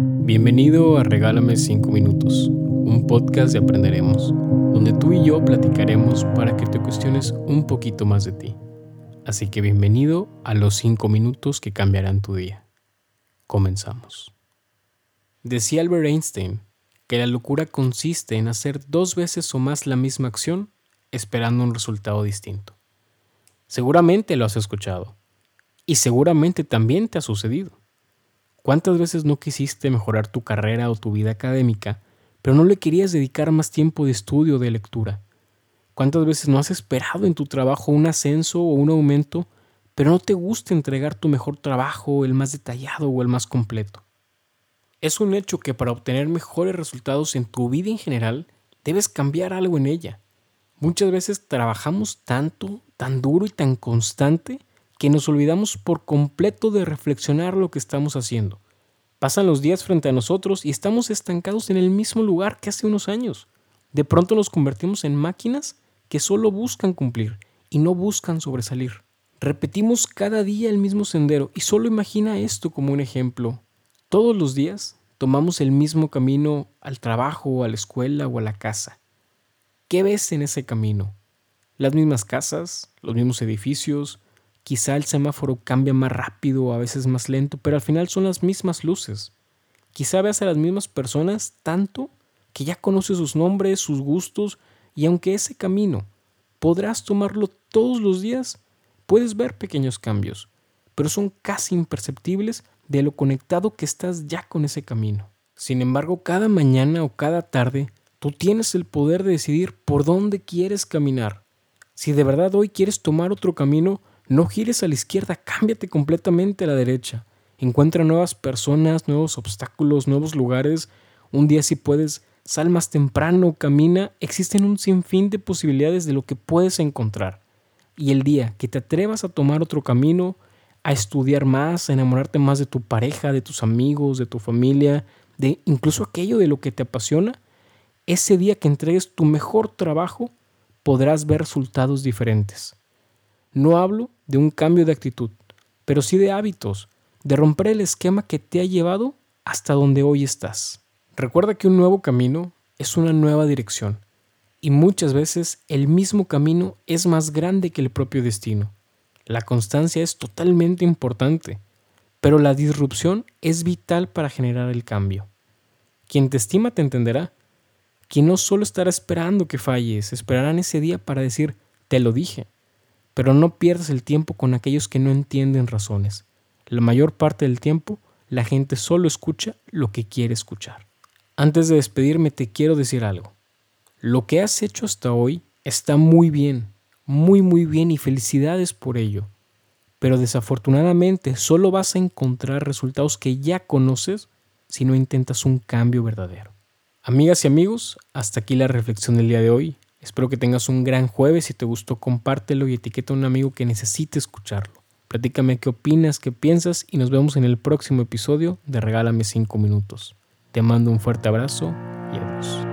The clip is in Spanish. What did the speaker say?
Bienvenido a Regálame 5 Minutos, un podcast de Aprenderemos, donde tú y yo platicaremos para que te cuestiones un poquito más de ti. Así que bienvenido a los 5 minutos que cambiarán tu día. Comenzamos. Decía Albert Einstein que la locura consiste en hacer dos veces o más la misma acción esperando un resultado distinto. Seguramente lo has escuchado y seguramente también te ha sucedido. ¿Cuántas veces no quisiste mejorar tu carrera o tu vida académica, pero no le querías dedicar más tiempo de estudio o de lectura? ¿Cuántas veces no has esperado en tu trabajo un ascenso o un aumento, pero no te gusta entregar tu mejor trabajo, el más detallado o el más completo? Es un hecho que para obtener mejores resultados en tu vida en general, debes cambiar algo en ella. Muchas veces trabajamos tanto, tan duro y tan constante que nos olvidamos por completo de reflexionar lo que estamos haciendo. Pasan los días frente a nosotros y estamos estancados en el mismo lugar que hace unos años. De pronto nos convertimos en máquinas que solo buscan cumplir y no buscan sobresalir. Repetimos cada día el mismo sendero y solo imagina esto como un ejemplo. Todos los días tomamos el mismo camino al trabajo, a la escuela o a la casa. ¿Qué ves en ese camino? Las mismas casas, los mismos edificios, Quizá el semáforo cambia más rápido, a veces más lento, pero al final son las mismas luces. Quizá veas a las mismas personas tanto que ya conoces sus nombres, sus gustos, y aunque ese camino podrás tomarlo todos los días, puedes ver pequeños cambios, pero son casi imperceptibles de lo conectado que estás ya con ese camino. Sin embargo, cada mañana o cada tarde, tú tienes el poder de decidir por dónde quieres caminar. Si de verdad hoy quieres tomar otro camino, no gires a la izquierda, cámbiate completamente a la derecha. Encuentra nuevas personas, nuevos obstáculos, nuevos lugares. Un día si puedes, sal más temprano, camina. Existen un sinfín de posibilidades de lo que puedes encontrar. Y el día que te atrevas a tomar otro camino, a estudiar más, a enamorarte más de tu pareja, de tus amigos, de tu familia, de incluso aquello de lo que te apasiona, ese día que entregues tu mejor trabajo, podrás ver resultados diferentes. No hablo de un cambio de actitud, pero sí de hábitos, de romper el esquema que te ha llevado hasta donde hoy estás. Recuerda que un nuevo camino es una nueva dirección, y muchas veces el mismo camino es más grande que el propio destino. La constancia es totalmente importante, pero la disrupción es vital para generar el cambio. Quien te estima te entenderá. Quien no solo estará esperando que falles, esperarán ese día para decir, te lo dije pero no pierdas el tiempo con aquellos que no entienden razones. La mayor parte del tiempo la gente solo escucha lo que quiere escuchar. Antes de despedirme te quiero decir algo. Lo que has hecho hasta hoy está muy bien, muy muy bien y felicidades por ello. Pero desafortunadamente solo vas a encontrar resultados que ya conoces si no intentas un cambio verdadero. Amigas y amigos, hasta aquí la reflexión del día de hoy. Espero que tengas un gran jueves. Si te gustó, compártelo y etiqueta a un amigo que necesite escucharlo. Platícame qué opinas, qué piensas y nos vemos en el próximo episodio de Regálame 5 minutos. Te mando un fuerte abrazo y adiós.